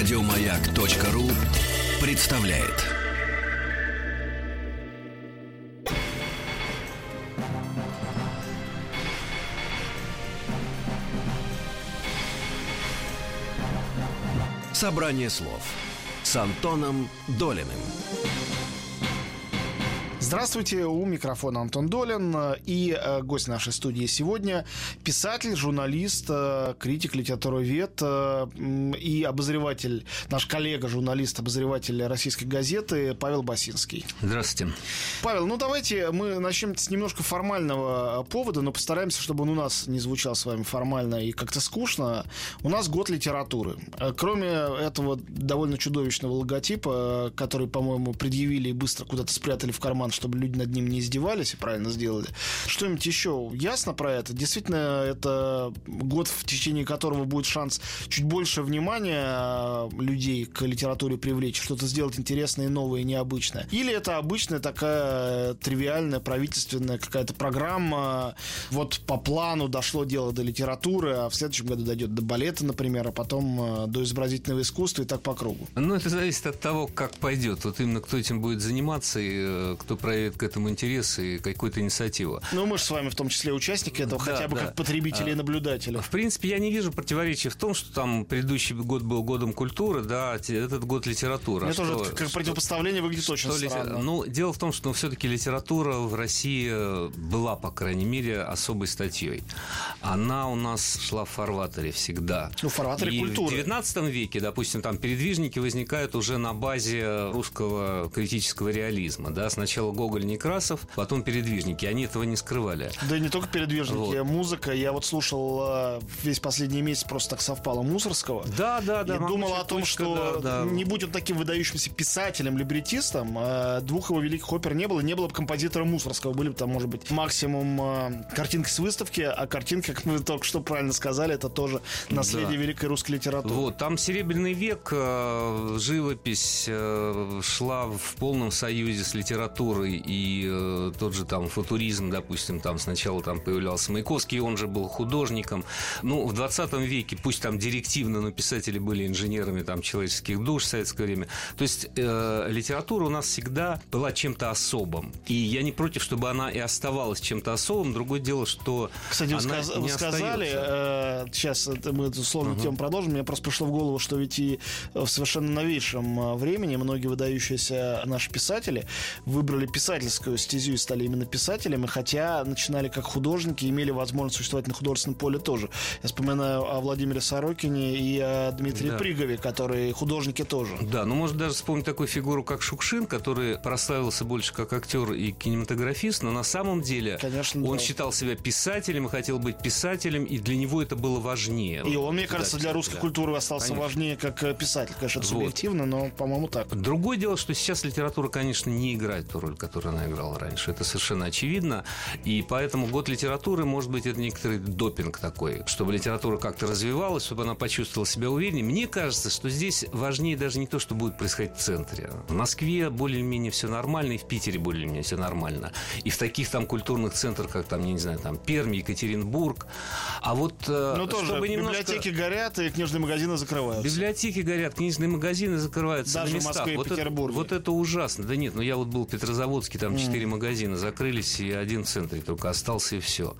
Радиомаяк.ру представляет. Собрание слов с Антоном Долиным. Здравствуйте, у микрофона Антон Долин и э, гость нашей студии сегодня писатель, журналист, э, критик, литературовед э, и обозреватель, наш коллега, журналист, обозреватель российской газеты Павел Басинский. Здравствуйте. Павел, ну давайте мы начнем с немножко формального повода, но постараемся, чтобы он у нас не звучал с вами формально и как-то скучно. У нас год литературы. Кроме этого довольно чудовищного логотипа, который, по-моему, предъявили и быстро куда-то спрятали в карман, чтобы люди над ним не издевались и правильно сделали. Что-нибудь еще ясно про это? Действительно, это год, в течение которого будет шанс чуть больше внимания э, людей к литературе привлечь, что-то сделать интересное, новое, необычное. Или это обычная такая тривиальная правительственная какая-то программа. Вот по плану дошло дело до литературы, а в следующем году дойдет до балета, например, а потом э, до изобразительного искусства и так по кругу. Ну, это зависит от того, как пойдет. Вот именно кто этим будет заниматься и э, кто проявит к этому интерес и какую-то инициативу. Ну, мы же с вами в том числе участники этого, да, хотя бы да. как потребители а, и наблюдатели. В принципе, я не вижу противоречия в том, что там предыдущий год был годом культуры, да, этот год литературы. Мне тоже что, как что, противопоставление выглядит что очень литер... странно. Ну, дело в том, что ну, все-таки литература в России была, по крайней мере, особой статьей. Она у нас шла в фарватере всегда. Ну, в фарватере и культуры. в 19 веке, допустим, там передвижники возникают уже на базе русского критического реализма. Да? Сначала Гоголь Некрасов, потом передвижники. Они этого не скрывали. Да и не только передвижники, вот. а музыка. Я вот слушал э, весь последний месяц, просто так совпало, Мусорского. Да, да, да. И думал о том, что да, да. не будь он таким выдающимся писателем, либретистом, э, двух его великих опер не было, не было бы композитора Мусорского. Были бы там, может быть, максимум э, картинки с выставки, а картинки, как мы только что правильно сказали, это тоже наследие да. великой русской литературы. Вот, там Серебряный век, живопись шла в полном союзе с литературой и э, тот же там футуризм, допустим, там сначала там появлялся Маяковский, он же был художником. Ну, в 20 веке, пусть там директивно, но писатели были инженерами там человеческих душ в советское время. То есть э, литература у нас всегда была чем-то особым. И я не против, чтобы она и оставалась чем-то особым. Другое дело, что Кстати, вы, сказ- вы сказали, э, сейчас мы эту сложную uh-huh. тему продолжим, мне просто пришло в голову, что ведь и в совершенно новейшем э, времени многие выдающиеся наши писатели выбрали писательскую стезю и стали именно писателями, хотя начинали как художники, имели возможность существовать на художественном поле тоже. Я вспоминаю о Владимире Сорокине и о Дмитрии да. Пригове, которые художники тоже. Да, ну можно даже вспомнить такую фигуру, как Шукшин, который прославился больше как актер и кинематографист, но на самом деле Конечно, он да. считал себя писателем и хотел быть писателем, и для него это было важнее. И он, мне кажется, для русской культуры остался Конечно. важнее как э, писатель. Конечно, это вот. субъективно, но, по-моему, так. Другое дело, что сейчас литература, конечно, не играет ту роль, которую она играла раньше. Это совершенно очевидно. И поэтому год литературы, может быть, это некоторый допинг такой, чтобы литература как-то развивалась, чтобы она почувствовала себя увереннее. Мне кажется, что здесь важнее даже не то, что будет происходить в центре. В Москве более-менее все нормально, и в Питере более-менее все нормально. И в таких там культурных центрах, как там, я не знаю, там Перми, Екатеринбург. А вот э, ну, тоже чтобы немножко... библиотеки горят, и книжные магазины закрываются. Библиотеки горят, книжные магазины закрываются Даже на местах. в Москве и вот Петербурге. Это, вот это ужасно. Да нет, ну я вот был в Петрозаводске, там четыре mm. магазина закрылись, и один в центре только остался, и все.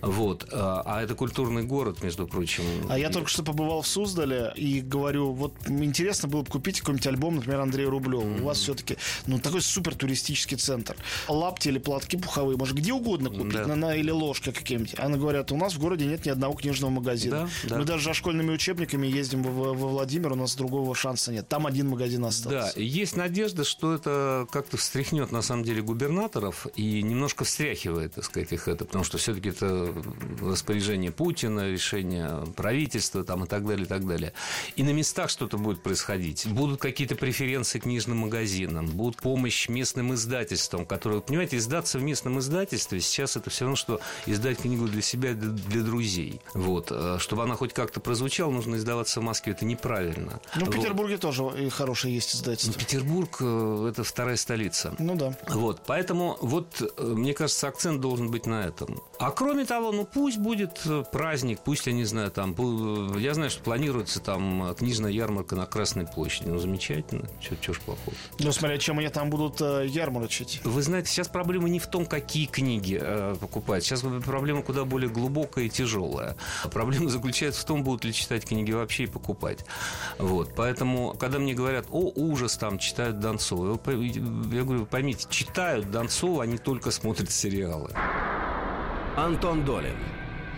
Вот. А, а это культурный город, между прочим. А я только что побывал в Суздале и говорю, вот интересно было бы купить какой-нибудь альбом, например, Андрея Рублева. Mm. У вас все-таки ну, такой супер туристический центр. Лапти или платки пуховые, может, где угодно купить, да. на, или ложка какие-нибудь. Она говорят, у нас в городе нет ни одного книжного магазина. Да, да. Мы даже за школьными учебниками ездим во, во Владимир, у нас другого шанса нет. Там один магазин остался. Да, есть надежда, что это как-то встряхнет, на самом деле, губернаторов и немножко встряхивает, так сказать, их это, потому что все-таки это распоряжение Путина, решение правительства там, и так далее, и так далее. И на местах что-то будет происходить. Будут какие-то преференции книжным магазинам, будут помощь местным издательствам, которые, понимаете, издаться в местном издательстве сейчас это все равно, что издать книгу для себя, для друзей. Вот. Э, чтобы она хоть как-то прозвучала, нужно издаваться в Москве. Это неправильно. Ну, в вот. Петербурге тоже и хорошее есть издательство. Ну, Петербург э, – это вторая столица. Ну да. Вот. Поэтому вот, э, мне кажется, акцент должен быть на этом. А кроме того, ну пусть будет праздник, пусть, я не знаю, там, я знаю, что планируется там книжная ярмарка на Красной площади. Ну, замечательно. Чего ж плохого. Ну, смотря, чем они там будут ярмарочить. Вы знаете, сейчас проблема не в том, какие книги э, покупать. Сейчас проблема куда более глубокая и тяжелая. Проблема заключается в том, будут ли читать книги вообще и покупать. Вот. Поэтому, когда мне говорят, о, ужас, там, читают Донцова, я говорю, поймите, читают Донцова, они только смотрят сериалы. Антон Долин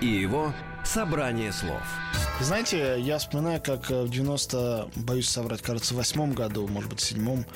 и его «Собрание слов». Знаете, я вспоминаю, как в 90, боюсь соврать, кажется, в восьмом году, может быть, в седьмом,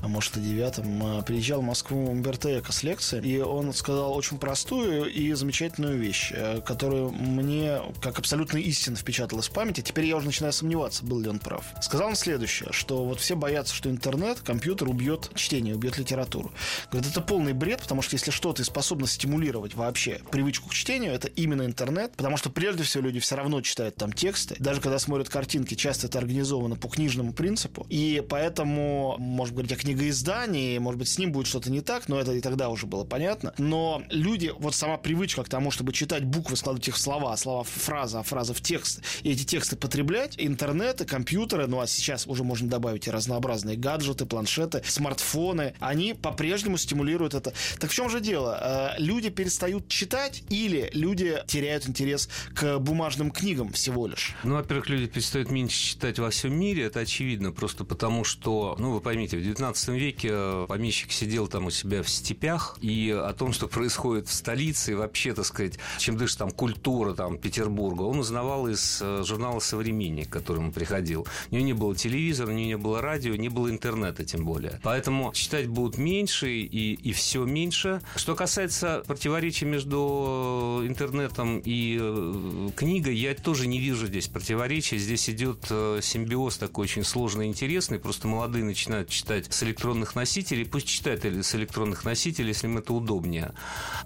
а может и девятом, приезжал в Москву Умберто Эко с лекцией, и он сказал очень простую и замечательную вещь, э, которую мне как абсолютно истинно впечаталась в память, а теперь я уже начинаю сомневаться, был ли он прав. Сказал он следующее, что вот все боятся, что интернет, компьютер убьет чтение, убьет литературу. Говорит, это полный бред, потому что если что-то способно стимулировать вообще привычку к чтению, это именно интернет, потому что прежде всего люди все равно читают там тексты, даже когда смотрят картинки, часто это организовано по книжному принципу, и поэтому, может говорить о книгоиздании, может быть, с ним будет что-то не так, но это и тогда уже было понятно. Но люди, вот сама привычка к тому, чтобы читать буквы, складывать их в слова, слова в фразы, а фразы в текст, и эти тексты потреблять, интернеты, компьютеры, ну а сейчас уже можно добавить и разнообразные гаджеты, планшеты, смартфоны, они по-прежнему стимулируют это. Так в чем же дело? Э, люди перестают читать или люди теряют интерес к бумажным книгам всего лишь? Ну, во-первых, люди перестают меньше читать во всем мире, это очевидно, просто потому что, ну, вы поймите, в 19 19 веке э, помещик сидел там у себя в степях, и о том, что происходит в столице, и вообще, так сказать, чем дышит там культура там, Петербурга, он узнавал из э, журнала «Современник», к которому приходил. У него не было телевизора, у него не было радио, не было интернета тем более. Поэтому читать будут меньше и, и все меньше. Что касается противоречия между интернетом и э, книгой, я тоже не вижу здесь противоречия. Здесь идет симбиоз такой очень сложный и интересный. Просто молодые начинают читать электронных носителей, пусть читает с электронных носителей, если им это удобнее.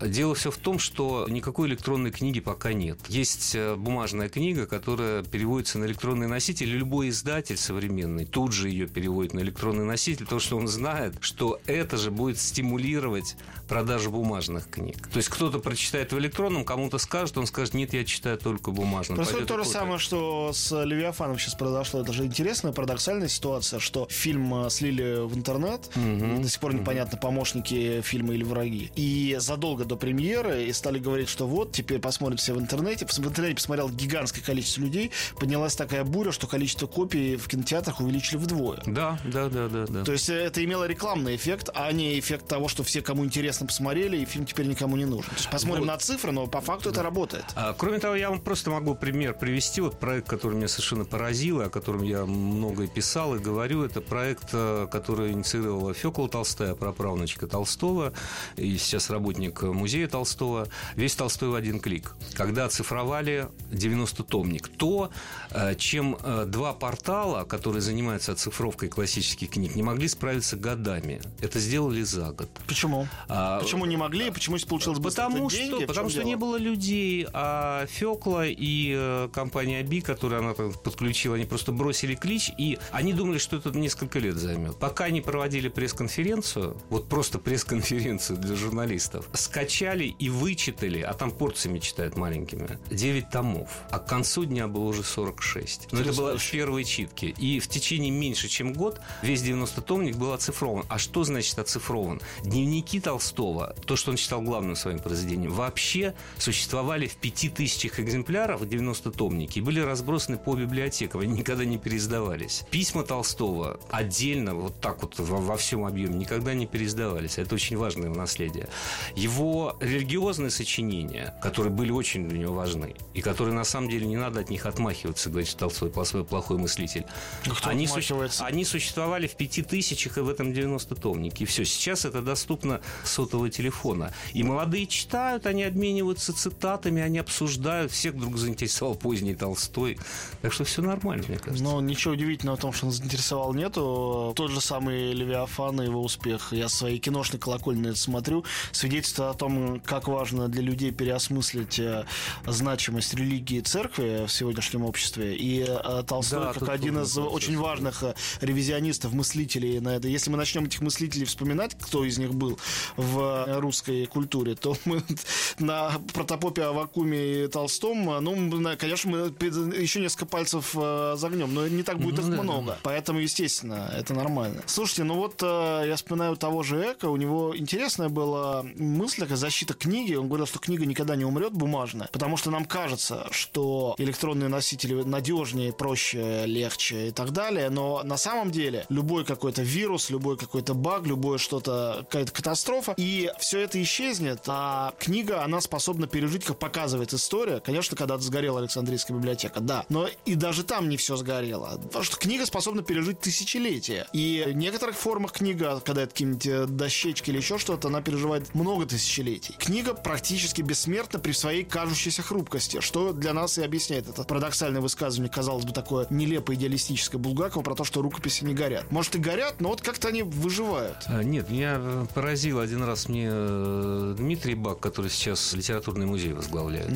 Дело все в том, что никакой электронной книги пока нет. Есть э, бумажная книга, которая переводится на электронный носитель, любой издатель современный тут же ее переводит на электронный носитель, потому что он знает, что это же будет стимулировать продажу бумажных книг. То есть кто-то прочитает в электронном, кому-то скажет, он скажет, нет, я читаю только бумажным. Происходит то же самое, что с Левиафаном сейчас произошло. Это же интересная, парадоксальная ситуация, что фильм э, слили в интернет. Угу. До сих пор непонятно, помощники фильма или враги. И задолго до премьеры и стали говорить, что вот, теперь посмотрят все в интернете. В интернете посмотрел гигантское количество людей. Поднялась такая буря, что количество копий в кинотеатрах увеличили вдвое. Да, да, да, да. да. То есть это имело рекламный эффект, а не эффект того, что все, кому интересно, посмотрели, и фильм теперь никому не нужен. Посмотрим вот. на цифры, но по факту это работает. А, кроме того, я вам просто могу пример привести. Вот проект, который меня совершенно поразил, о котором я много писал и говорю, это проект, э, который инициировала Фёкла Толстая, праправнучка Толстого, и сейчас работник музея Толстого. Весь Толстой в один клик. Когда оцифровали 90-томник. То, э, чем э, два портала, которые занимаются оцифровкой классических книг, не могли справиться годами. Это сделали за год. Почему? А, почему не могли? и Почему получилось быстро потому что, деньги? Потому что дело? не было людей, а Фёкла и э, компания Би, которую она подключила, они просто бросили клич, и они думали, что это несколько лет займет. Пока не проводили пресс-конференцию, вот просто пресс-конференцию для журналистов, скачали и вычитали, а там порциями читают маленькими, 9 томов. А к концу дня было уже 46. Но это было в первой читке. И в течение меньше, чем год, весь 90-томник был оцифрован. А что значит оцифрован? Дневники Толстого, то, что он читал главным своим произведением, вообще существовали в 5000 экземплярах в 90-томнике и были разбросаны по библиотекам. Они никогда не переиздавались. Письма Толстого отдельно, вот так вот во, во всем объеме никогда не переиздавались. Это очень важное наследие. Его религиозные сочинения, которые были очень для него важны, и которые на самом деле не надо от них отмахиваться, говорит, что Толстой плохой, плохой мыслитель. Ну, они, су- они существовали в пяти тысячах и в этом 90-томнике. И все, сейчас это доступно сотового телефона. И молодые читают, они обмениваются цитатами, они обсуждают. Всех вдруг заинтересовал поздний Толстой. Так что все нормально, мне кажется. Но ничего удивительного в том, что он заинтересовал нету. Тот же самый и Левиафан и его успех. Я своей киношной колокольни это смотрю. Свидетельство о том, как важно для людей переосмыслить э, значимость религии и церкви в сегодняшнем обществе. И э, Толстой, Да, как один из очень важных э, ревизионистов, мыслителей на это. Если мы начнем этих мыслителей вспоминать, кто из них был в русской культуре, то мы на протопопе Авакуме и Толстом, ну, конечно, мы еще несколько пальцев загнем, но не так будет Ну их да, много. Поэтому, естественно, это нормально. Слушайте, ну вот э, я вспоминаю того же Эко, у него интересная была мысль, такая защита книги. Он говорил, что книга никогда не умрет бумажная, потому что нам кажется, что электронные носители надежнее, проще, легче и так далее, но на самом деле любой какой-то вирус, любой какой-то баг, любое что-то, какая-то катастрофа, и все это исчезнет, а книга, она способна пережить, как показывает история. Конечно, когда-то сгорела Александрийская библиотека, да, но и даже там не все сгорело, потому что книга способна пережить тысячелетия. И в некоторых формах книга, когда это какие-нибудь э, дощечки или еще что-то, она переживает много тысячелетий. Книга практически бессмертна при своей кажущейся хрупкости, что для нас и объясняет это парадоксальное высказывание, казалось бы, такое нелепое идеалистическое Булгакова про то, что рукописи не горят. Может и горят, но вот как-то они выживают. А, Нет, меня э, поразил один раз мне э, Дмитрий Бак, который сейчас литературный музей возглавляет.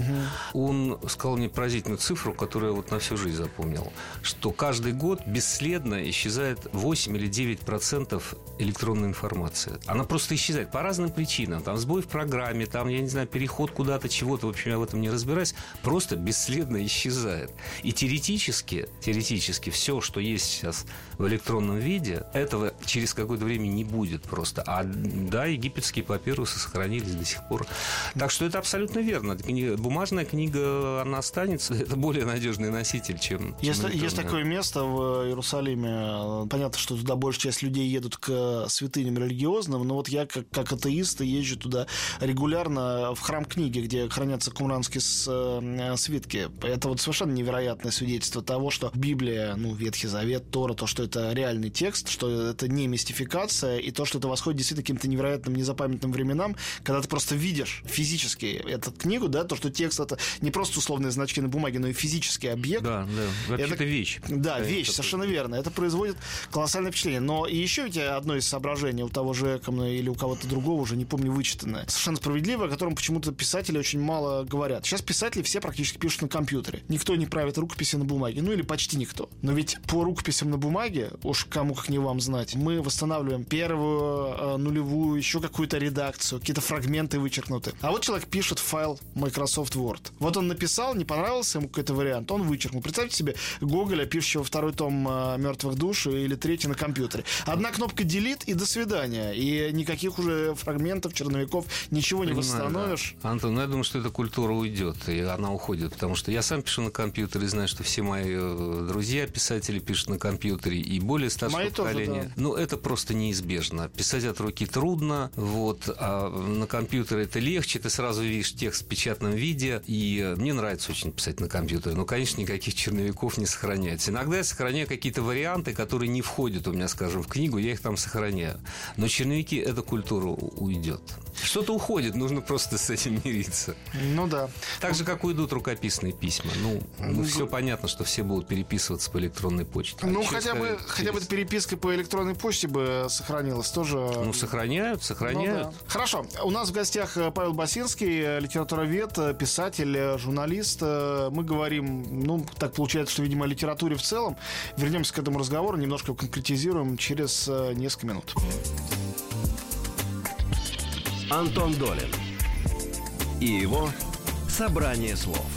Он сказал мне поразительную цифру, которую я вот на всю жизнь запомнил, что каждый год бесследно исчезает 8 или 9 процентов электронной информации. Она просто исчезает по разным причинам. Там сбой в программе, там, я не знаю, переход куда-то, чего-то, в общем, я в этом не разбираюсь, просто бесследно исчезает. И теоретически, теоретически все, что есть сейчас в электронном виде, этого через какое-то время не будет просто. А да, египетские папирусы сохранились до сих пор. Так что это абсолютно верно. Бумажная книга, она останется. Это более надежный носитель, чем... чем Есть, есть такое место в Иерусалиме. Понятно, что туда большая часть людей едут к святыням религиозным, но вот я как, как атеист езжу туда регулярно в храм книги, где хранятся кумранские э, свитки. Это вот совершенно невероятное свидетельство того, что Библия, ну, Ветхий Завет, Тора, то, что это реальный текст, что это не мистификация, и то, что это восходит действительно к каким-то невероятным, незапамятным временам, когда ты просто видишь физически эту книгу, да, то, что текст это не просто условные значки на бумаге, но и физический объект, Да, да. Вообще-то Это- вещь. да, Это вещь, такой- совершенно верно. Это производит колоссальное впечатление. Но и еще ведь одно из соображений у того же Экомна или у кого-то другого, уже не помню, вычитанное. Совершенно справедливо, о котором почему-то писатели очень мало говорят. Сейчас писатели все практически пишут на компьютере. Никто не правит рукописи на бумаге. Ну или почти никто. Но ведь по рукописям на бумаге, уж кому как не вам знать, мы восстанавливаем первую, э, нулевую, еще какую-то редакцию, какие-то фрагменты вычеркнуты. А вот человек пишет файл Microsoft Word. Вот он написал, не понравился ему какой-то вариант, он вычеркнул. Представьте себе Гоголя, пишущего второй том э, «Мертвых душ» или третий на компьютере. Одна кнопка «Делит» и «До свидания». И никаких уже фрагментов, черновиков, ничего не Понимаю, восстановишь. да. Антон, ну, я думаю, что эта культура уйдет, и она уходит, потому что я сам пишу на компьютере, знаю, что все мои э, друзья писатели пишут на компьютере, и более старшего Мои тоже, поколения. да. Ну, это просто неизбежно. Писать от руки трудно, вот, а на компьютере это легче, ты сразу видишь текст в печатном виде, и мне нравится очень писать на компьютере, но, конечно, никаких черновиков не сохраняется. Иногда я сохраняю какие-то варианты, которые не входят у меня, скажем, в книгу, я их там сохраняю. Но черновики, эта культура уйдет. Что-то уходит, нужно просто с этим мириться. Ну да. Так же, как уйдут рукописные письма. Ну, ну все понятно, что все будут переписываться по электронной почте. А Ну, через- хотя бы, через- хотя бы переписка по электронной почте бы сохранилась тоже. Ну, сохраняют, Ну сохраняют. да. Хорошо. У нас в гостях э, Павел Басинский, э, литературовед, э, писатель, журналист. Мы говорим, ну, так получается, что, видимо, о литературе в целом. Вернемся к этому разговору, немножко конкретизируем через э, несколько минут. Антон Долин и его «Собрание слов».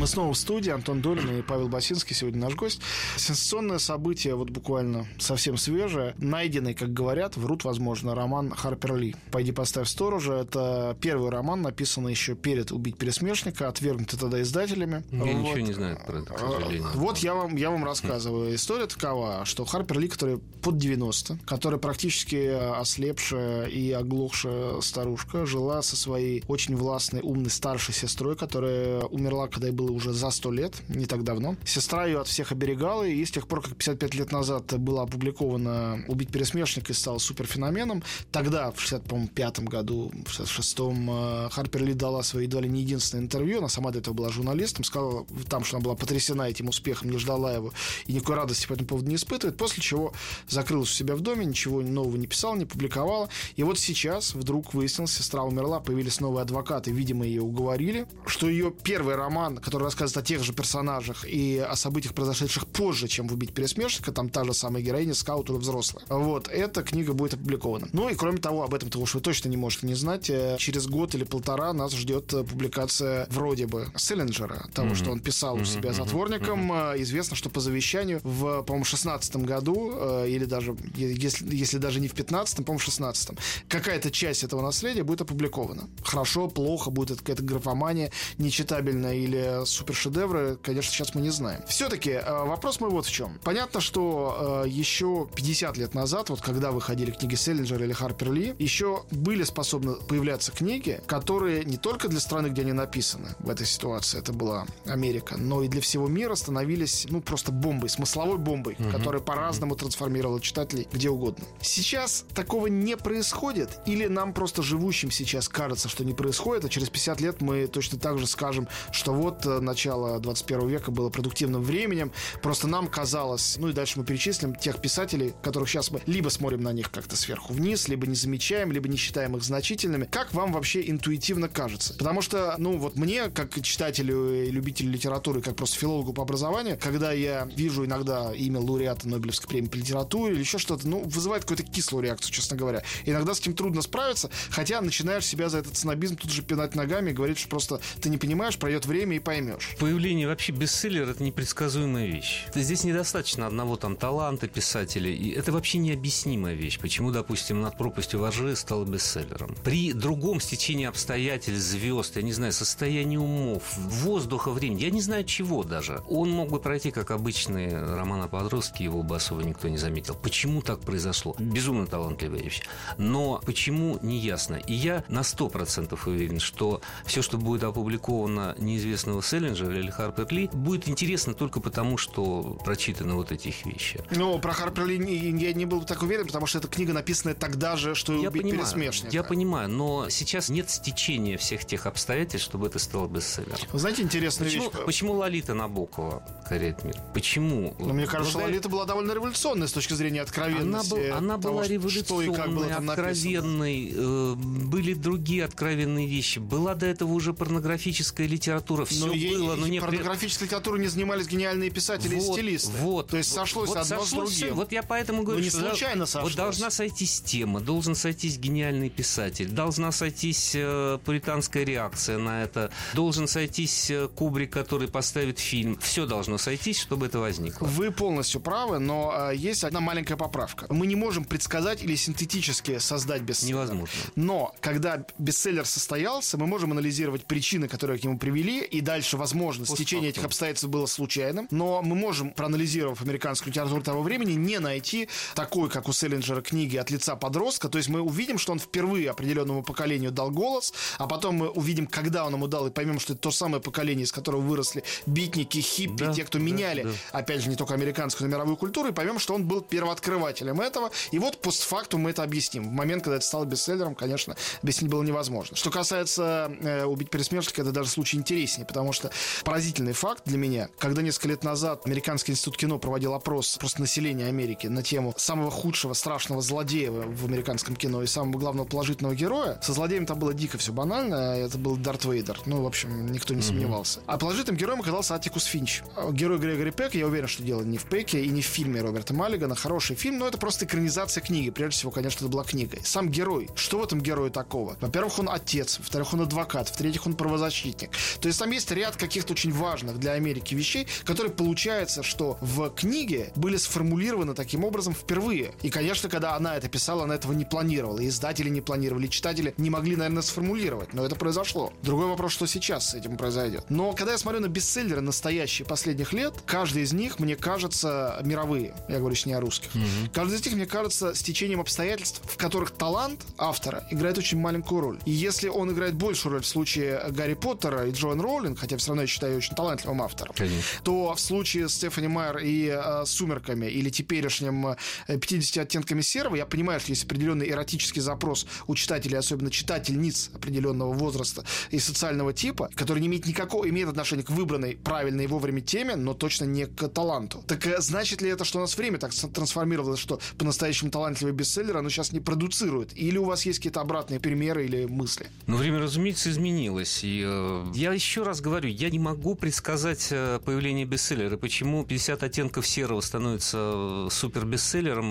Мы снова в студии. Антон Долин и Павел Басинский сегодня наш гость. Сенсационное событие, вот буквально совсем свежее. Найденный, как говорят, врут, возможно, роман Харпер Ли. «Пойди поставь сторожа». Это первый роман, написанный еще перед «Убить пересмешника», отвергнутый тогда издателями. Я Вот. ничего не знаю про это, к сожалению. А, Вот я вам, я вам рассказываю. История такова, что Харпер Ли, который под 90, которая практически ослепшая и оглохшая старушка, жила со своей очень властной, умной старшей сестрой, которая умерла, когда ей было было уже за сто лет, не так давно. Сестра ее от всех оберегала, и с тех пор, как 55 лет назад было опубликовано «Убить пересмешника» и стало суперфеноменом, тогда, в 65 году, в 66-м, э, Харпер Ли дала свое едва ли не единственное интервью, она сама до этого была журналистом, сказала там, что она была потрясена этим успехом, не ждала его и никакой радости по этому поводу не испытывает, после чего закрылась у себя в доме, ничего нового не писала, не публиковала. И вот сейчас вдруг выяснилось, сестра умерла, появились новые адвокаты, видимо, ее уговорили, что ее первый роман, который рассказывает о тех же персонажах и о событиях, произошедших позже, чем в «Убить пересмешника», там та же самая героиня, скаут уже взрослая. Вот, эта книга будет опубликована. Ну и кроме того, об этом того, что вы точно не можете не знать, э, через год или полтора нас ждет э, публикация вроде бы Селлинджера, того, mm-hmm. что он писал у себя затворником. Mm-hmm. Известно, что по завещанию в, по-моему, 16 году, или даже, если, если даже не в 15 по-моему, в 16 какая-то часть этого наследия будет опубликована. Хорошо, плохо, будет это какая-то графомания, нечитабельная или супершедевры, конечно, сейчас мы не знаем. Все-таки э, вопрос мой вот в чем. Понятно, что э, еще 50 лет назад, вот когда выходили книги Селлинджера или Харпер Ли, еще были способны появляться книги, которые не только для страны, где они написаны в этой ситуации, это была Америка, но и для всего мира становились, ну, просто бомбой, смысловой бомбой, угу. которая по-разному трансформировала читателей где угодно. Сейчас такого не происходит, или нам просто живущим сейчас кажется, что не происходит, а через 50 лет мы точно так же скажем, что вот э, начало 21 века было продуктивным временем, просто нам казалось, ну и дальше мы перечислим тех писателей, которых сейчас мы либо смотрим на них как-то сверху вниз, либо не замечаем, либо не считаем их значительными. Как вам вообще интуитивно кажется? Потому что, ну вот мне, как читателю и любителю литературы, как просто филологу по образованию, когда я вижу иногда имя лауреата Нобелевской премии по литературе или еще что-то, ну, вызывает какую-то кислую реакцию, честно говоря. Иногда с этим трудно справиться, хотя начинаешь себя за этот снобизм тут же пинать ногами и говорить, что просто ты не понимаешь, пройдет время и поймешь. Появление вообще бестселлера — это непредсказуемая вещь. Здесь недостаточно одного там таланта писателя, и это вообще необъяснимая вещь. Почему, допустим, «Над пропастью воржи» стал бестселлером? При другом стечении обстоятельств, звезд, я не знаю, состоянии умов, воздуха, времени, я не знаю чего даже, он мог бы пройти как обычный роман о подростке, его бы особо никто не заметил. Почему так произошло? Безумно талантливая вещь. Но почему, не ясно. И я на 100% уверен, что все, что будет опубликовано неизвестного Селлинджера или Харпер Ли, будет интересно только потому, что прочитаны вот эти вещи. Ну, про Харпер Ли я не был так уверен, потому что эта книга написана тогда же, что и я «Убить понимаю, пересмешника». Я понимаю, но сейчас нет стечения всех тех обстоятельств, чтобы это стало бестселлером. Вы знаете, интересная почему, вещь. Почему Лолита Набокова коряет мир? Почему? Ну, мне кажется, Благодаря... Лолита была довольно революционной с точки зрения откровенности. Она, был, она того, была революционной, что и как было откровенной. Э, были другие откровенные вещи. Была до этого уже порнографическая литература. Все но было, но не... Порнографической литературой не занимались гениальные писатели вот, и стилисты. Вот. То есть сошлось вот, одно сошлось с другим. Вот я поэтому говорю, но не что случайно сошлось. Вот должна сойтись тема, должен сойтись гениальный писатель, должна сойтись э, пуританская реакция на это, должен сойтись э, Кубрик, который поставит фильм. Все должно сойтись, чтобы это возникло. Вы полностью правы, но э, есть одна маленькая поправка. Мы не можем предсказать или синтетически создать бестселлер. Невозможно. Но когда бестселлер состоялся, мы можем анализировать причины, которые к нему привели, и дальше, возможно, стечение этих обстоятельств было случайным. Но мы можем, проанализировав американскую литературу того времени, не найти такой, как у Селлинджера, книги от лица подростка. То есть мы увидим, что он впервые определенному поколению дал голос, а потом мы увидим, когда он ему дал, и поймем, что это то самое поколение, из которого выросли битники, хиппи, да, те, кто да, меняли, да. опять же, не только американскую, но и мировую культуру, и поймем, что он был первооткрывателем этого. И вот постфактум мы это объясним. В момент, когда это стало бестселлером, конечно, объяснить было невозможно. Что касается э, «Убить пересмешника», это даже случай интереснее, потому что поразительный факт для меня, когда несколько лет назад Американский институт кино проводил опрос просто населения Америки на тему самого худшего, страшного злодея в американском кино и самого главного положительного героя, со злодеем там было дико все банально, это был Дарт Вейдер. Ну, в общем, никто не сомневался. А положительным героем оказался Атикус Финч. Герой Грегори Пек, я уверен, что дело не в Пеке и не в фильме Роберта Маллигана. Хороший фильм, но это просто экранизация книги. Прежде всего, конечно, это была книга. Сам герой. Что в этом герое такого? Во-первых, он отец, во-вторых, он адвокат, в-третьих, он правозащитник. То есть там есть ряд каких-то очень важных для Америки вещей, которые получается, что в книге были сформулированы таким образом впервые. И, конечно, когда она это писала, она этого не планировала. И издатели не планировали, и читатели не могли, наверное, сформулировать. Но это произошло. Другой вопрос, что сейчас с этим произойдет. Но когда я смотрю на бестселлеры настоящие последних лет, каждый из них, мне кажется, мировые. Я говорю не о русских. Mm-hmm. Каждый из них, мне кажется, с течением обстоятельств, в которых талант автора играет очень маленькую роль. И если он играет большую роль в случае Гарри Поттера и Джоан Роулинг, хотя все равно я считаю очень талантливым автором, Конечно. то в случае с Стефани Майер и э, «Сумерками» или теперешним э, «50 оттенками серого», я понимаю, что есть определенный эротический запрос у читателей, особенно читательниц определенного возраста и социального типа, который не имеет никакого, имеет отношение к выбранной правильной и вовремя теме, но точно не к таланту. Так э, значит ли это, что у нас время так трансформировалось, что по-настоящему талантливый бестселлер оно сейчас не продуцирует? Или у вас есть какие-то обратные примеры или мысли? Ну, время, разумеется, изменилось. И э, я еще раз говорю, я не могу предсказать э, появление бестселлера. Почему 50 оттенков серого становится э, супер бестселлером,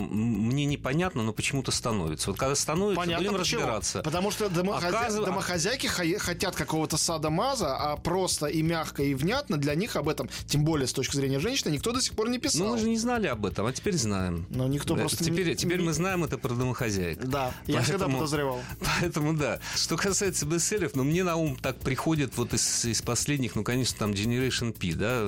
мне непонятно, но почему-то становится. Вот когда становится, Понятно, будем почему. разбираться. Потому что домохозя... Оказыв- домохозяйки хотят какого-то сада-маза, а просто и мягко, и внятно для них об этом, тем более с точки зрения женщины, никто до сих пор не писал. Ну, мы же не знали об этом, а теперь знаем. Но никто Да, просто теперь, не- теперь мы знаем это про домохозяек. Да, я всегда Поэтому- подозревал. Поэтому да. Что касается бестселлеров, ну, мне на ум так приходит вот из, из последних, ну, конечно, там Generation P, да,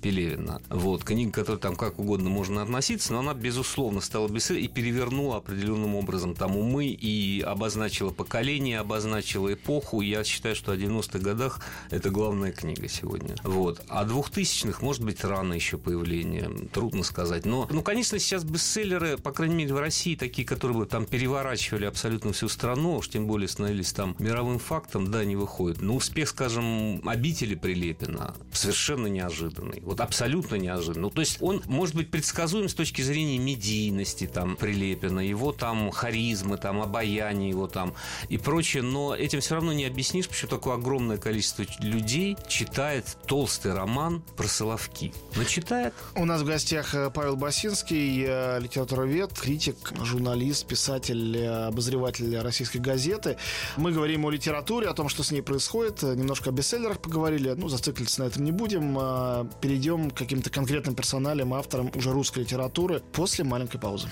Пелевина. Вот, книга, к там как угодно можно относиться, но она, безусловно, стала бестселлером и перевернула определенным образом там умы и обозначила поколение, обозначила эпоху. Я считаю, что о 90-х годах это главная книга сегодня. Вот. А 2000-х, может быть, рано еще появление, трудно сказать. Но, ну, конечно, сейчас бестселлеры, по крайней мере, в России, такие, которые бы там переворачивали абсолютно всю страну, уж тем более становились там мировым фактом, да, не выходит. Но успех, скажем, обители Прилепина совершенно неожиданный. Вот абсолютно неожиданный. Ну, то есть он может быть предсказуем с точки зрения медийности там Прилепина, его там харизмы, там обаяние его там и прочее, но этим все равно не объяснишь, почему такое огромное количество людей читает толстый роман про Соловки. Но читает. У нас в гостях э, Павел Басинский, э, литературовед, критик, журналист, писатель, э, обозреватель российской газеты. Мы говорим о литературе, о том, что с ней происходит. Немножко о бестселлерах поговорили. Ну, зациклиться на этом не будем. Э, Перейдем к каким-то конкретным персоналям, авторам уже русской литературы после маленькой паузы.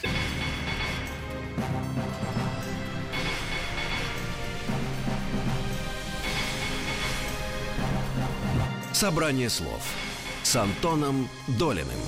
Собрание слов с Антоном Долиным.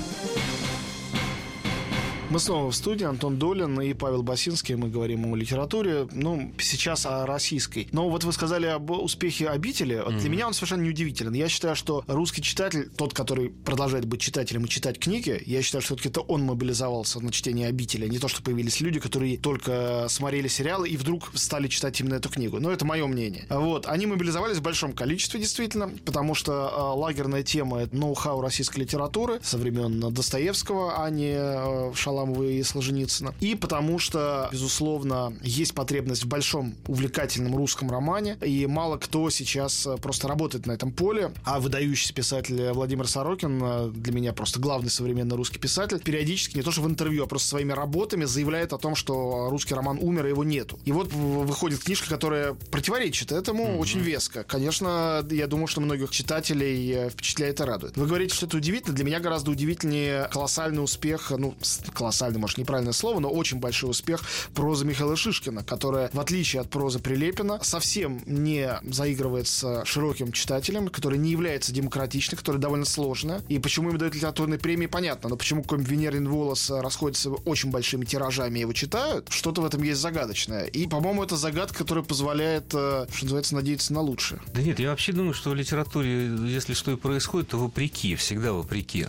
Мы снова в студии. Антон Долин и Павел Басинский. Мы говорим о литературе. Ну, сейчас о российской. Но вот вы сказали об успехе «Обители». Вот Для меня он совершенно неудивителен. Я считаю, что русский читатель, тот, который продолжает быть читателем и читать книги, я считаю, что все-таки это он мобилизовался на чтение «Обители». Не то, что появились люди, которые только смотрели сериалы и вдруг стали читать именно эту книгу. Но это мое мнение. Вот. Они мобилизовались в большом количестве, действительно, потому что э, лагерная тема — это ноу-хау российской литературы со времен Достоевского, а не э, Шаламова и Солженицына. И потому что, безусловно, есть потребность в большом увлекательном русском романе, и мало кто сейчас э, просто работает на этом поле, а выдающийся писатель Владимир Сорокин, э, для меня просто главный современный русский писатель, периодически, не то что в интервью, а просто своими работами заявляет о том, что русский роман умер, и его нету. И вот выходит книжка, которая противоречит этому очень веско. Конечно, я думаю, что многих читателей э, впечатляет и радует. Вы говорите, что это удивительно. Для меня гораздо удивительнее колоссальный успех, ну, с- колоссальный, может, неправильное слово, но очень большой успех прозы Михаила Шишкина, которая, в отличие от прозы Прилепина, совсем не заигрывает с широким читателем, который не является демократичной, которая довольно сложная. И почему им дают литературные премии, понятно. Но почему какой-нибудь Венерин волос расходится очень большими тиражами его читают, что-то в этом есть загадочное. И, по-моему, это загадка, которая позволяет, э, что называется, надеяться на лучшее. Да нет, я вообще думаю, что в литературе, если что и происходит, то вопреки, всегда вопреки.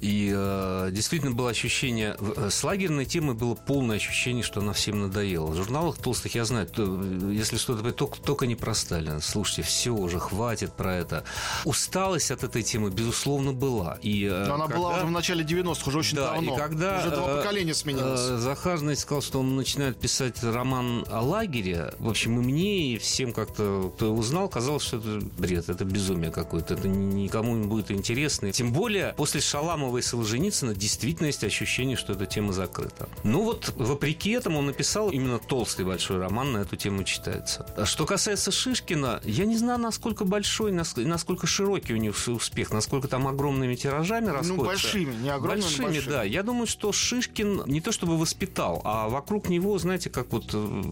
И э, действительно было ощущение, с лагерной темой было полное ощущение, что она всем надоела. В журналах толстых, я знаю, то, если что-то, только, только не про Сталина. Слушайте, все уже, хватит про это. Усталость от этой темы, безусловно, была. И, э, Но она была когда- уже в начале 90-х, уже очень да, давно. и когда уже два э, поколения сменилось. э, Захар, знаете, сказал, что он начинает писать роман о лагере, в общем, и мне, и всем как-то, кто его узнал, казалось, что это бред, это безумие какое-то, это ни- никому не будет интересно. Тем более, после Шаламова и Солженицына действительно есть ощущение, что эта тема закрыта. Ну вот, вопреки этому, он написал именно толстый большой роман на эту тему читается. А Что касается Шишкина, я не знаю, насколько большой, нас- насколько широкий у него успех, насколько там огромными тиражами расходится. Ну, большими, не огромными, Большими, большими. да. Я думаю, что Шишкин не то чтобы воспитал, а вокруг него, знаете, как вот э,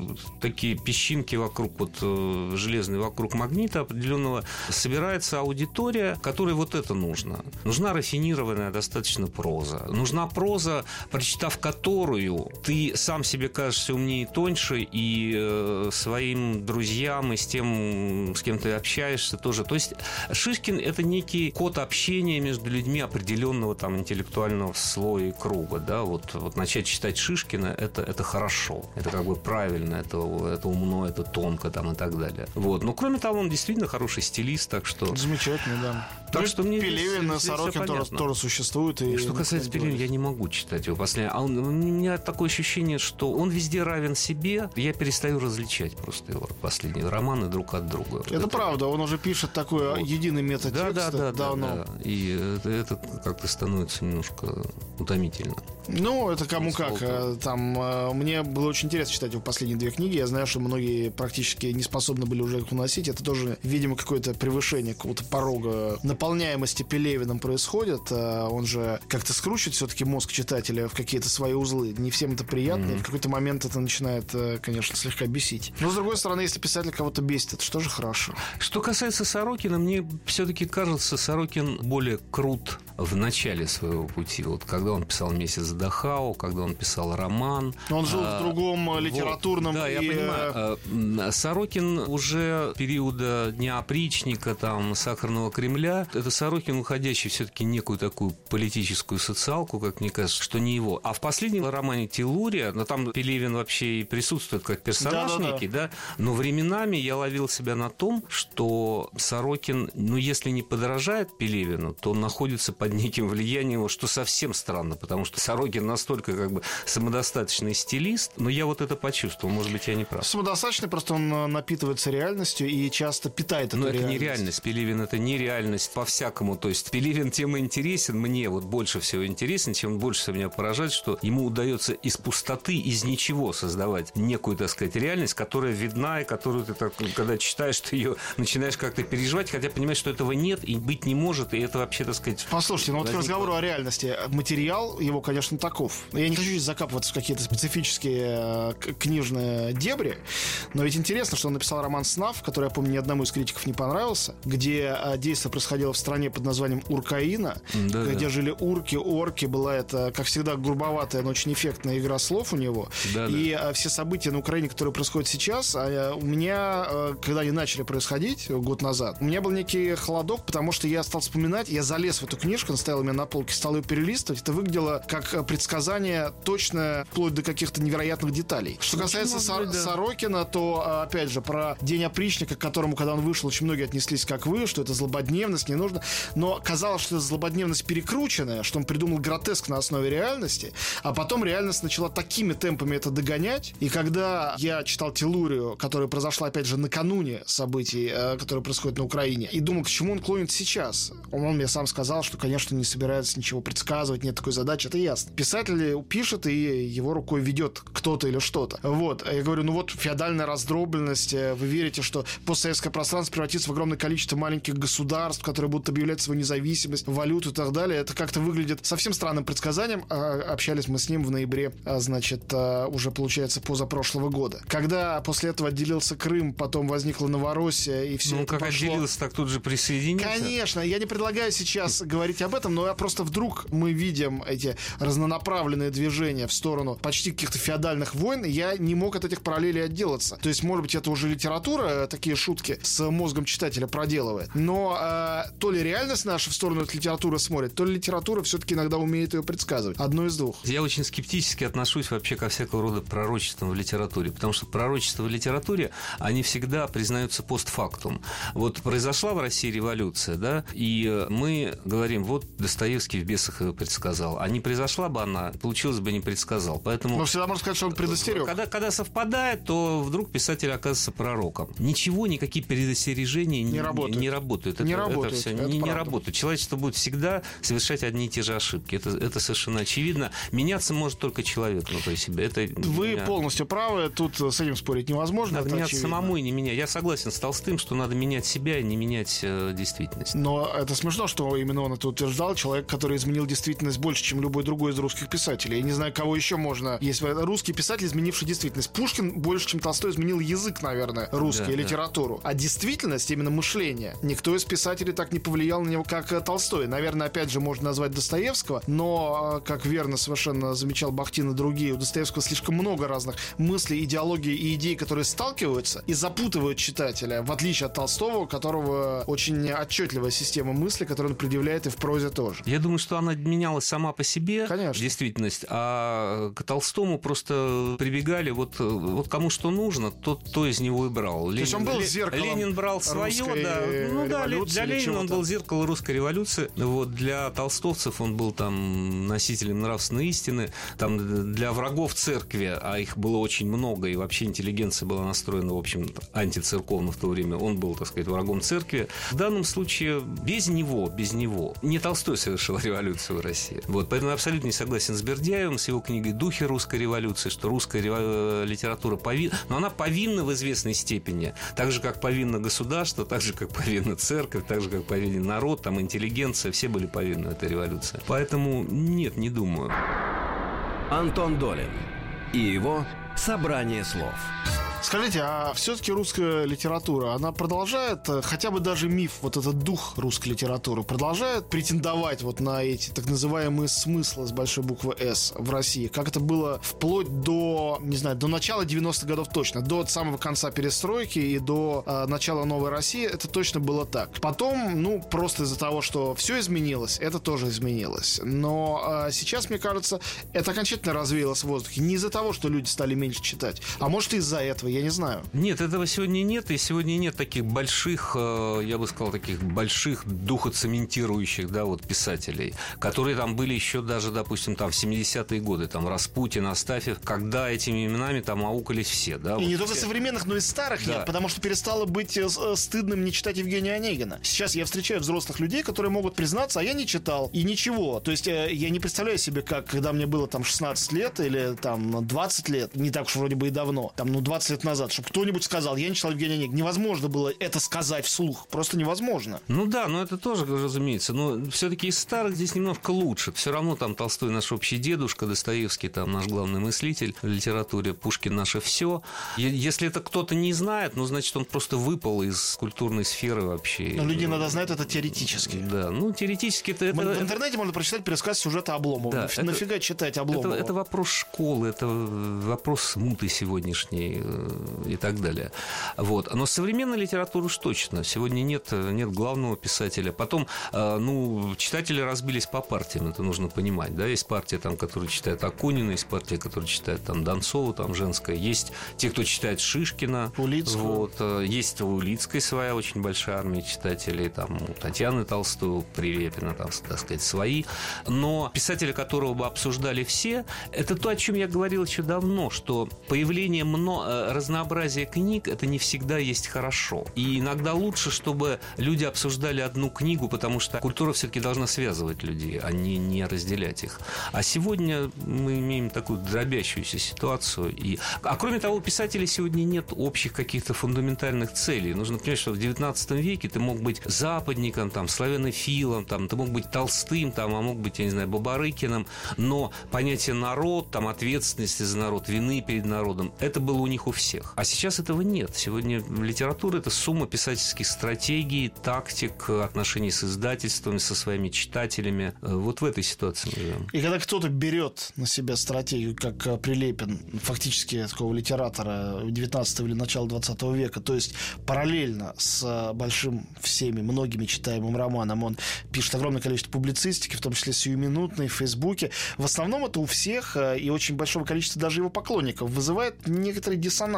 такие песчинки вокруг вот э, железные, вокруг магнита определенного собирается аудитория, которой вот это нужно. Нужна рафинированная достаточно проза. Нужна проза, прочитав которую, ты сам себе кажешься умнее и тоньше, и э, своим друзьям, и с тем, с кем ты общаешься тоже. То есть Шишкин – это некий код общения между людьми определенного там интеллектуального слоя и круга. Да? Вот, вот начать читать Шишкина – это, это хорошо, это как бы правильно, это, это умно, это тонко там, и так далее. Вот. Но кроме того, он действительно хороший стилист, так что... Замечательно, да. Так Ну, что мне Пелевин и здесь- здесь Сорокин тоже, тоже существуют. И Что касается не Пелевина, я не могу читать его последнее. А он, у меня такое ощущение, что он везде равен себе. Я перестаю различать просто его последние романы друг от друга. Это, правда, он уже пишет такой Вот. единый метод Да, да, текста да, да, давно. да. И это, это как-то становится немножко утомительно. Ну, это кому как. Э, Там э, мне было очень интересно читать его последние две книги. Я знаю, что многие практически не способны были уже их уносить. Это тоже, видимо, какое-то превышение какого-то порога наполняемости Пелевиным происходит. Э, Он же как-то скручивает все-таки мозг читателя в какие-то свои узлы. Не всем это приятно. И в какой-то момент это начинает, э, конечно, слегка бесить. Но, с другой стороны, если писатель кого-то бесит, это что же хорошо. Что касается Сорокина, мне все-таки кажется, Сорокин более крут в начале своего пути. Вот когда он писал «Месяц Дахау», когда он писал роман. Он жил А, в другом э, вот. литературном Да, я и, э, понимаю. А, Сорокин уже периода Дня опричника, там, Сахарного Кремля. Это Сорокин, уходящий все-таки некую такую политическую социалку, как мне кажется, что не его. А в последнем романе «Телурия», ну, там Пелевин вообще и присутствует как персонаж Да-да-да. некий, да, но временами я ловил себя на том, что Сорокин, ну, если не подражает Пелевину, то он находится под неким влиянием, его, что совсем странно, потому что Сорокин настолько как бы самодостаточный стилист, но я вот это почувствовал, может быть, я не прав. Самодостаточный, просто он э, напитывается реальностью и часто питает эту Но это не реальность. реальность. Пелевин это не реальность по-всякому. То есть Пелевин тем интересен, мне вот больше всего интересен, чем больше всего меня поражает, что ему удается из пустоты, из ничего создавать некую, так сказать, реальность, которая видна, и которую ты так, когда читаешь, ты ее начинаешь как-то переживать, хотя понимаешь, что этого нет и быть не может, и это вообще, так сказать, Послушайте, ну вот к возникло. разговору о реальности. Материал его, конечно, таков. Я не хочу здесь закапываться в какие-то специфические э, к- книжные дебри, но ведь интересно, что он написал роман «Снав», который, я помню, ни одному из критиков не понравился, где э, действие происходило в стране под названием Уркаина, Да-да. где жили урки, орки. Была это, как всегда, грубоватая, но очень эффектная игра слов у него. Да-да. И э, все события на Украине, которые происходят сейчас, а, у меня, э, когда они начали происходить э, год назад, у меня был некий холодок, потому что я стал вспоминать, я залез в эту книжку, она стояла у меня на полке, стал ее перелистывать. Это выглядело как э, предсказание точное, вплоть до каких-то невероятных деталей. Что касается Сор- быть, да. Сорокина, то, э, опять же, про День опричника, к которому, когда он вышел, очень многие отнеслись, как вы, что это злободневность, не нужно. Но казалось, что это злободневность перекрученная, что он придумал гротеск на основе реальности, а потом реальность начала такими темпами это догонять. И когда я читал Телурию, которая произошла, опять же, накануне событий, э, которые происходят на Украине, и думал, к чему он клонит сейчас, он, он мне сам сказал, что, конечно, не собирается ничего предсказывать, нет такой задачи, это ясно. Писатель пишет, и его рукой ведет кто-то или что-то. Вот. Я говорю, ну вот феодальная раздробленность, э, вы верите, что постсоветское пространство превратится в огромное количество маленьких государств, которые будут объявлять свою независимость, валюту и так далее. Это как-то выглядит совсем странным предсказанием. Общались мы с ним в ноябре, а, значит, а, уже получается позапрошлого года. Когда после этого отделился Крым, потом возникла Новороссия, и все ну, как пошло... отделился, так тут же присоединился. Конечно, я не предлагаю сейчас говорить об этом, но я просто вдруг мы видим эти разнонаправленные движения в сторону почти каких-то феодальных войн, я не мог от этих параллелей отделаться. То есть, может быть, это уже литература э, такие шутки с мозгом читателя проделывает. Но э, то ли реальность наша в сторону этой литературы смотрит, то ли литература все-таки иногда умеет ее предсказывать. Одно из двух. Я очень скептически отношусь вообще ко всякого рода пророчествам в литературе, потому что пророчества в литературе, они всегда признаются постфактум. Вот произошла в России революция, да, и э, мы говорим, вот Достоевский в «Бесах» ее предсказал. А не произошла бы она, получилось бы не предсказал. Поэтому... Но всегда можно сказать, что он предостерег. Когда, когда совпадает, то вдруг писатель оказывается пророком. Ничего, никакие предостережения не, Не работают. Не, работают. Не это, работают, все это не, не правда. работает. Человечество будет всегда совершать одни и те же ошибки. Это, это совершенно очевидно. Меняться может только человек внутри себя. Это Вы меня- полностью правы, тут с этим спорить невозможно. Надо это меняться очевидно. самому и не меня. Я согласен с Толстым, что надо менять себя и не менять э, действительность. Но это смешно, что именно он это утверждал, человек, который изменил действительность больше, чем любой другой из русских писателей. Я не знаю, кого еще можно... Есть русский писатель, изменивший действительность. Пушкин больше, чем Толстой, изменил язык, наверное, русский, да, литературу. Да. А действительность, именно мышление, никто из писателей так не повлиял на него, как э, Толстой. Наверное, опять же, можно назвать Достоевского, но, э, как верно совершенно замечал Бахтин и другие, у Достоевского слишком много разных мыслей, идеологий и идей, которые сталкиваются и запутывают читателя, в отличие от Толстого, у которого очень отчетливая система мысли, которую он предъявляет и в прозе тоже. Я думаю, что она менялась сама по себе, Конечно. действительность, а к Толстому просто прибегали вот, вот кому что нужно, тот то из него и брал. То есть он был зеркалом Ленин брал свое, да. Ну да, для Ленина он был зеркало русской революции. Вот для толстовцев он был там носителем нравственной истины. Там для врагов церкви, а их было очень много, и вообще интеллигенция была настроена, в общем, антицерковно в то время, он был, так сказать, врагом церкви. В данном случае без него, без него, не Толстой совершил революцию в России. Вот, поэтому я абсолютно не согласен с Бердяевым, с его книгой «Духи русской революции», что русская литература повинна, но она повинна в известной степени, так же, как повинна государство, так же, как повинна церковь, так же, как повинен народ, там, интеллигенция, все были повинны этой революции. Поэтому нет, не думаю. Антон Долин и его «Собрание слов». Скажите, а все-таки русская литература, она продолжает, э, хотя бы даже миф, вот этот дух русской литературы, продолжает претендовать вот на эти так называемые смыслы с большой буквы «С» в России? Как это было вплоть до, не знаю, до начала 90-х годов точно, до самого конца перестройки и до э, начала новой России, это точно было так. Потом, ну, просто из-за того, что все изменилось, это тоже изменилось. Но э, сейчас, мне кажется, это окончательно развеялось в воздухе. Не из-за того, что люди стали меньше читать, а может из-за этого я не знаю. Нет, этого сегодня нет, и сегодня нет таких больших, э, я бы сказал, таких больших духоцементирующих, да, вот писателей, которые там были еще даже, допустим, там в 70-е годы, там Распутин, Астафьев, когда этими именами там аукались все, да. И вот не только все. современных, но и старых да. нет, потому что перестало быть э, э, стыдным не читать Евгения Онегина. Сейчас я встречаю взрослых людей, которые могут признаться, а я не читал, и ничего. То есть я не представляю себе, как, когда мне было там 16 лет или там 20 лет, не так уж вроде бы и давно, там, ну, 20 лет назад, чтобы кто-нибудь сказал, я не читал Евгения Онегина. Невозможно было это сказать вслух. Просто невозможно. Ну да, но это тоже, разумеется. Но все-таки из старых здесь немножко лучше. Все равно там Толстой наш общий дедушка, Достоевский там наш главный мыслитель в литературе, Пушкин наше все. Если это кто-то не знает, ну, значит, он просто выпал из культурной сферы вообще. Но люди иногда знают это теоретически. Да, ну, теоретически это... В интернете можно прочитать пересказ сюжета Обломова. Да, Нафига это, читать Обломова? Это, это вопрос школы, это вопрос смуты сегодняшней и так далее. Вот. Но современной литературы уж точно. Сегодня нет, нет главного писателя. Потом, э, ну, читатели разбились по партиям, это нужно понимать. Да? Есть партия, там, которая читает Акунина, есть партия, которая читает там, Донцова, там, женская. Есть те, кто читает Шишкина. Улицкую. Вот. Э, есть у Улицкой своя очень большая армия читателей. Там, у Татьяны Толстой, у Прилепина, там, так сказать, свои. Но писатели, которого бы обсуждали все, это то, о чем я говорил еще давно, что появление много, разнообразия книг это не всегда есть хорошо. И иногда лучше, чтобы люди обсуждали одну книгу, потому что культура все-таки должна связывать людей, а не, не разделять их. А сегодня мы имеем такую дробящуюся ситуацию. И... А кроме того, у писателей сегодня нет общих каких-то фундаментальных целей. Нужно понимать, что в 19 веке ты мог быть западником, там, славянофилом, там, ты мог быть толстым, там, а мог быть, я не знаю, Бабарыкиным, но понятие народ, там, ответственности за народ, вины перед народом, это было у них у всех. А сейчас этого нет. Сегодня литература – это сумма писательских стратегий, тактик, отношений с издательствами, со своими читателями. Э, вот в этой ситуации мы живем. И когда кто-то берет на себя стратегию, как э, Прилепин, фактически такого литератора 19 или начала 20 века, то есть параллельно с э, большим всеми, многими читаемым романом, он пишет огромное количество публицистики, в том числе сиюминутной, в Фейсбуке. В основном это у всех и очень большого количества даже его поклонников вызывает некоторый диссонанс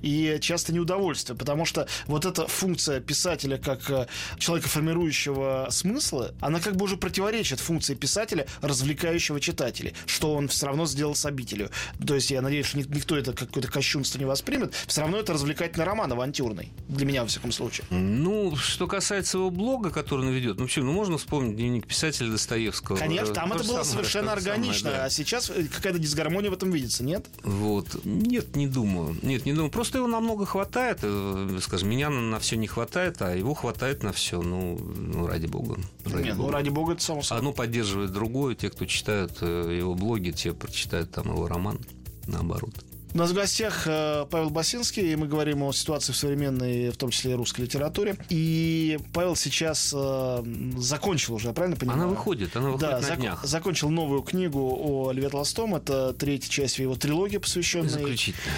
и часто неудовольствие, потому что вот эта функция писателя как э, человека, формирующего смыслы, она как бы уже противоречит функции писателя, развлекающего читателей, что он все равно сделал с обителью. То есть я надеюсь, что никто это какое-то кощунство не воспримет, все равно это развлекательный роман авантюрный. Для меня, во всяком случае. Ну, что касается его блога, который он ведет, ну почему, ну можно вспомнить дневник писателя Достоевского. Конечно, там это было самое, совершенно органично, самое, да. а сейчас э, какая-то дисгармония в этом видится, нет? Вот. Нет, не думаю. Нет, не думаю. Просто его намного хватает. Э, скажем, меня на, на все не хватает, а его хватает на все. Ну, ну ради бога. Ради Нет, ну, бога. ну ради бога это само собой. Одно поддерживает другое. Те, кто читают э, его блоги, те прочитают там его роман. Наоборот. У нас в гостях э, Павел Басинский, и мы говорим о ситуации в современной, в том числе и русской литературе. И Павел сейчас э, закончил уже, правильно понимаю? Она выходит, она выходит да, на зак- днях. закончил новую книгу о Льве Толстом. Это третья часть его трилогии, посвященной... Заключительная.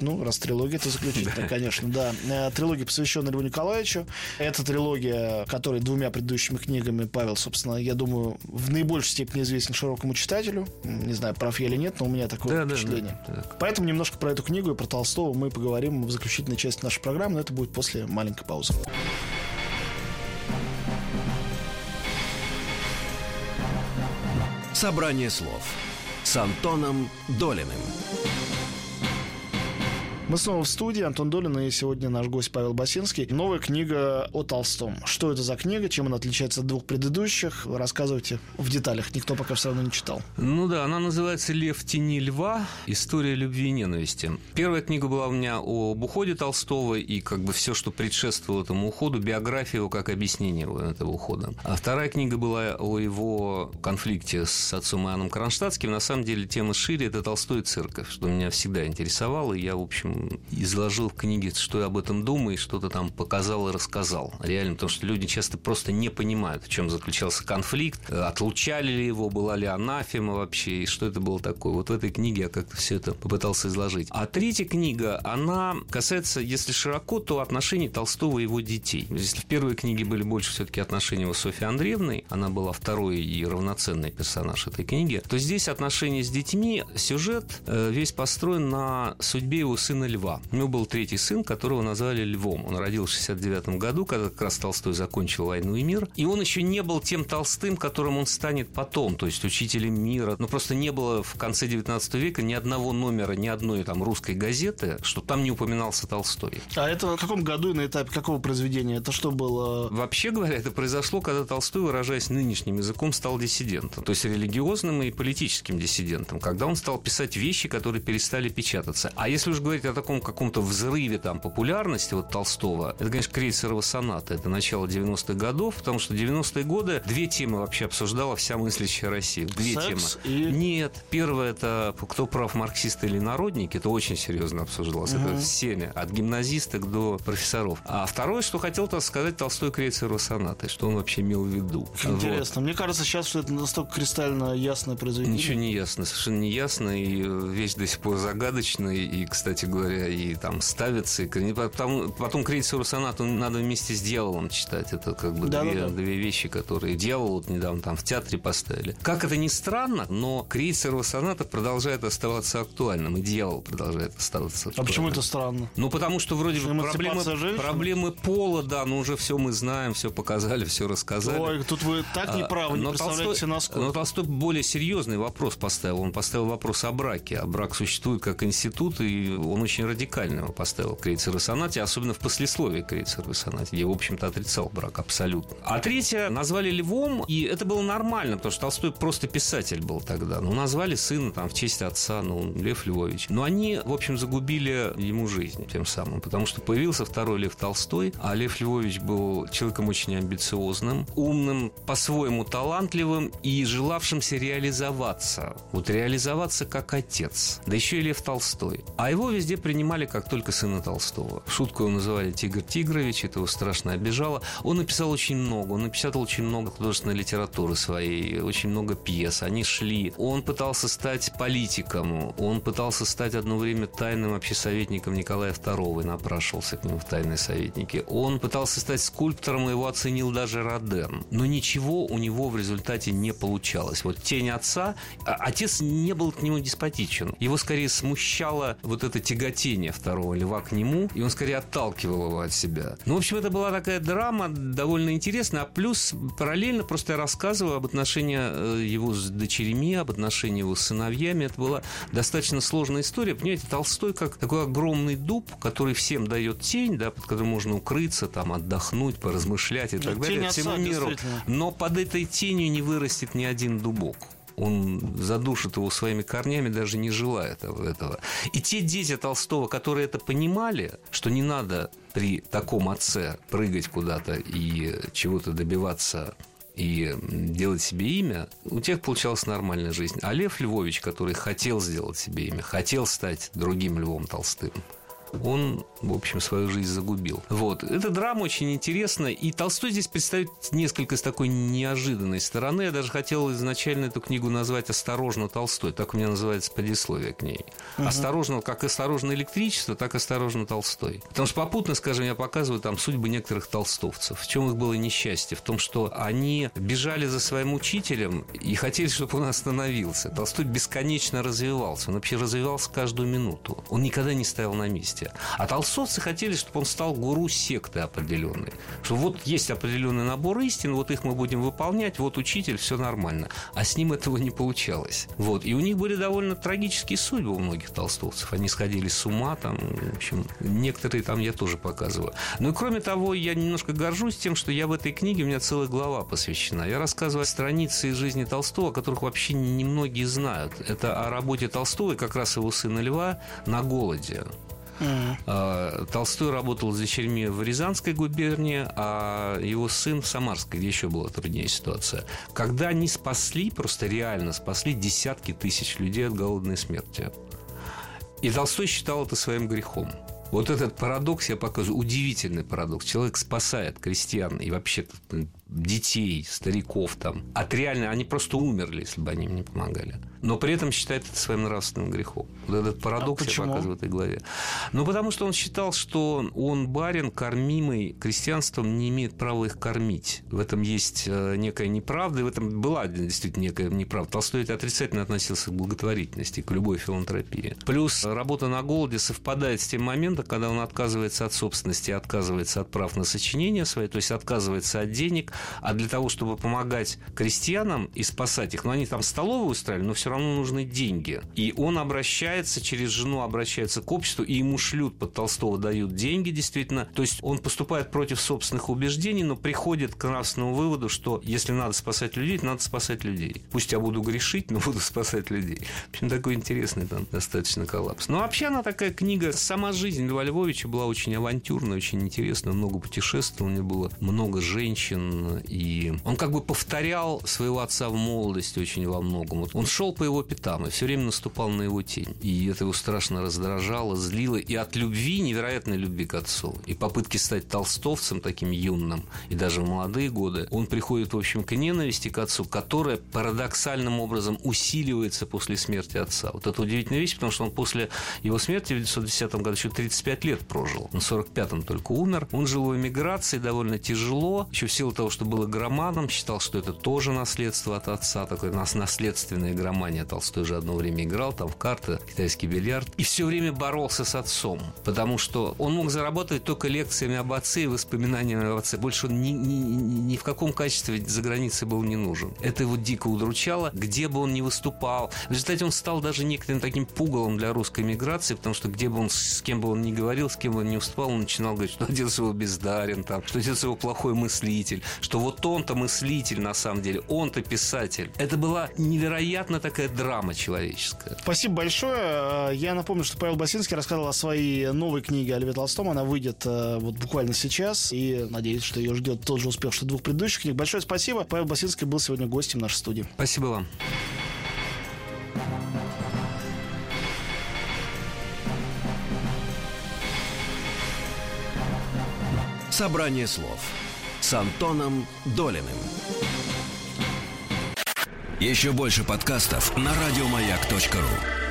Ну, раз трилогия, то заключительная, конечно, да. Э, трилогия, посвященная Льву Николаевичу. Это трилогия, которая двумя предыдущими книгами Павел, собственно, я думаю, в наибольшей степени известен широкому читателю. Не знаю, прав я или нет, но у меня такое да, впечатление. Да, да, Поэтому немножко про эту книгу и про Толстого мы поговорим в заключительной части нашей программы, но это будет после маленькой паузы. Собрание слов с Антоном Долиным. Мы снова в студии. Антон Долин и сегодня наш гость Павел Басинский. Новая книга о Толстом. Что это за книга? Чем она отличается от двух предыдущих? Рассказывайте в деталях. Никто пока все равно не читал. Ну да, она называется «Лев в тени льва. История любви и ненависти». Первая книга была у меня об уходе Толстого и как бы все, что предшествовало этому уходу, биография его как объяснение этого ухода. А вторая книга была о его конфликте с отцом Иоанном Кронштадтским. На самом деле тема шире – это Толстой и церковь, что меня всегда интересовало. И я, в общем, изложил в книге, что я об этом думаю, и что-то там показал и рассказал. Реально, потому что люди часто просто не понимают, в чем заключался конфликт, отлучали ли его, была ли анафема вообще, и что это было такое. Вот в этой книге я как-то все это попытался изложить. А третья книга, она касается, если широко, то отношений Толстого и его детей. Если в первой книге были больше все-таки отношения его с Софьей Андреевной, она была второй и равноценный персонаж этой книги, то здесь отношения с детьми, сюжет э, весь построен на судьбе его сына Льва. У него был третий сын, которого назвали Львом. Он родился в 69 году, когда как раз Толстой закончил «Войну и мир». И он еще не был тем Толстым, которым он станет потом, то есть учителем мира. Но просто не было в конце 19 века ни одного номера, ни одной там русской газеты, что там не упоминался Толстой. А это в каком году и на этапе какого произведения? Это что было? Вообще говоря, это произошло, когда Толстой, выражаясь нынешним языком, стал диссидентом. То есть религиозным и политическим диссидентом. Когда он стал писать вещи, которые перестали печататься. А если уж говорить о таком каком-то взрыве там популярности вот Толстого, это, конечно, крейсерова соната. Это начало 90-х годов, потому что 90-е годы две темы вообще обсуждала вся мыслящая Россия. Две Секс темы. И... Нет. Первое это кто прав, марксисты или народники. Это очень серьезно обсуждалось. Угу. Это всеми. От гимназисток до профессоров. А второе, что хотел сказать Толстой крейсерова соната, что он вообще имел в виду. Интересно. Вот. Мне кажется сейчас, что это настолько кристально ясное произведение. Ничего не ясно. Совершенно не ясно. И вещь до сих пор загадочная. И, кстати говоря, и там ставится. И потом, потом крейсеру сонату надо вместе с дьяволом читать. Это как бы да, две, да, да. две вещи, которые дьявол вот недавно там в театре поставили. Как это ни странно, но крейсерова соната продолжает оставаться актуальным, и дьявол продолжает оставаться актуальным. А почему это странно? Ну, потому что вроде бы проблемы, проблемы пола, да, ну уже все мы знаем, все показали, все рассказали. Ой, тут вы так неправы, а, не представляете, Толстой, насколько. Но Толстой более серьезный вопрос поставил. Он поставил вопрос о браке. А брак существует как институт, и он очень радикальный его поставил Крейцер и Сонате, особенно в послесловии Крейцер и Сонате, где, в общем-то, отрицал брак абсолютно. А третье назвали Львом, и это было нормально, потому что Толстой просто писатель был тогда. Ну, назвали сына там в честь отца, ну, Лев Львович. Но они, в общем, загубили ему жизнь тем самым, потому что появился второй Лев Толстой, а Лев Львович был человеком очень амбициозным, умным, по-своему талантливым и желавшимся реализоваться. Вот реализоваться как отец. Да еще и Лев Толстой. А его везде принимали как только сына Толстого. Шутку его называли Тигр Тигрович, это его страшно обижало. Он написал очень много, он написал очень много художественной литературы своей, очень много пьес, они шли. Он пытался стать политиком, он пытался стать одно время тайным вообще советником Николая II напрашивался к нему в тайные советники. Он пытался стать скульптором, и его оценил даже Роден. Но ничего у него в результате не получалось. Вот тень отца, а отец не был к нему деспотичен. Его скорее смущало вот это тяготение второго льва к нему, и он скорее отталкивал его от себя. Ну, в общем, это была такая драма довольно интересная, а плюс параллельно просто я рассказываю об отношении э, его с дочерьми, об отношении его с сыновьями. Это была достаточно сложная история. Понимаете, Толстой как такой огромный дуб, который всем дает тень, да, под которым можно укрыться, там, отдохнуть, поразмышлять и так далее, всему миру. Но под этой тенью не вырастет ни один дубок. Он задушит его своими корнями, даже не желая этого. И те дети Толстого, которые это понимали, что не надо при таком отце прыгать куда-то и чего-то добиваться и делать себе имя, у тех получалась нормальная жизнь. А Лев Львович, который хотел сделать себе имя, хотел стать другим Львом Толстым, он, в общем, свою жизнь загубил. Вот. Эта драма очень интересная, и Толстой здесь представит несколько с такой неожиданной стороны. Я даже хотел изначально эту книгу назвать «Осторожно, Толстой». Так у меня называется предисловие к ней. Угу. Осторожно, как осторожно электричество, так осторожно Толстой. Потому что попутно, скажем, я показываю там судьбы некоторых толстовцев. В чем их было несчастье? В том, что они бежали за своим учителем и хотели, чтобы он остановился. Толстой бесконечно развивался. Он вообще развивался каждую минуту. Он никогда не стоял на месте месте. А толстовцы хотели, чтобы он стал гуру секты определенной. Что вот есть определенный набор истин, вот их мы будем выполнять, вот учитель, все нормально. А с ним этого не получалось. Вот. И у них были довольно трагические судьбы у многих толстовцев. Они сходили с ума, там, в общем, некоторые там я тоже показываю. Ну и кроме того, я немножко горжусь тем, что я в этой книге, у меня целая глава посвящена. Я рассказываю страницы из жизни Толстого, о которых вообще немногие знают. Это о работе Толстого и как раз его сына Льва на голоде. Mm. Толстой работал с дочерьми в Рязанской губернии, а его сын в Самарской, где еще была труднее ситуация. Когда они спасли, просто реально спасли десятки тысяч людей от голодной смерти. И Толстой считал это своим грехом. Вот этот парадокс я показываю, удивительный парадокс. Человек спасает крестьян и вообще детей, стариков там от реально, они просто умерли, если бы они им не помогали. Но при этом считает это своим нравственным грехом. Вот этот парадокс а я показываю в этой главе. Ну, потому что он считал, что он барин, кормимый крестьянством, не имеет права их кормить. В этом есть э, некая неправда, и в этом была действительно некая неправда. Толстой отрицательно относился к благотворительности, к любой филантропии. Плюс работа на голоде совпадает с тем моментом, когда он отказывается от собственности, отказывается от прав на сочинение свои, то есть отказывается от денег, а для того, чтобы помогать крестьянам и спасать их, ну, они там столовую устраивали, но все равно нужны деньги. И он обращается, через жену обращается к обществу, и ему шлют под Толстого, дают деньги, действительно. То есть он поступает против собственных убеждений, но приходит к нравственному выводу, что если надо спасать людей, надо спасать людей. Пусть я буду грешить, но буду спасать людей. В общем, такой интересный там достаточно коллапс. Но вообще она такая книга, сама жизнь Льва Львовича была очень авантюрная, очень интересная, много путешествовал, у него было много женщин, и он как бы повторял своего отца в молодости очень во многом. Он шел по его пятам и все время наступал на его тень. И это его страшно раздражало, злило. И от любви, невероятной любви к отцу, и попытки стать толстовцем таким юным, и даже в молодые годы, он приходит, в общем, к ненависти к отцу, которая парадоксальным образом усиливается после смерти отца. Вот это удивительная вещь, потому что он после его смерти в 1910 году еще 35 лет прожил. Он в 45-м только умер. Он жил в эмиграции довольно тяжело, еще в силу того, что был игроманом, считал, что это тоже наследство от отца, такое нас наследственное игромания. Толстой же одно время играл там в карты, китайский бильярд, и все время боролся с отцом, потому что он мог заработать только лекциями об отце и воспоминаниями об отце. Больше он ни, ни, ни в каком качестве за границей был не нужен. Это его дико удручало, где бы он ни выступал. В результате он стал даже некоторым таким пугалом для русской миграции, потому что где бы он, с кем бы он ни говорил, с кем бы он ни выступал, он начинал говорить, что отец его бездарен, там, что отец его плохой мыслитель, что вот он-то мыслитель на самом деле, он-то писатель. Это была невероятно такая драма человеческая. Спасибо большое. Я напомню, что Павел Басинский рассказывал о своей новой книге о Льве Толстом. Она выйдет э, вот буквально сейчас. И надеюсь, что ее ждет тот же успех, что двух предыдущих книг. Большое спасибо. Павел Басинский был сегодня гостем нашей студии. Спасибо вам. Собрание слов с Антоном Долиным. Еще больше подкастов на радиомаяк.ру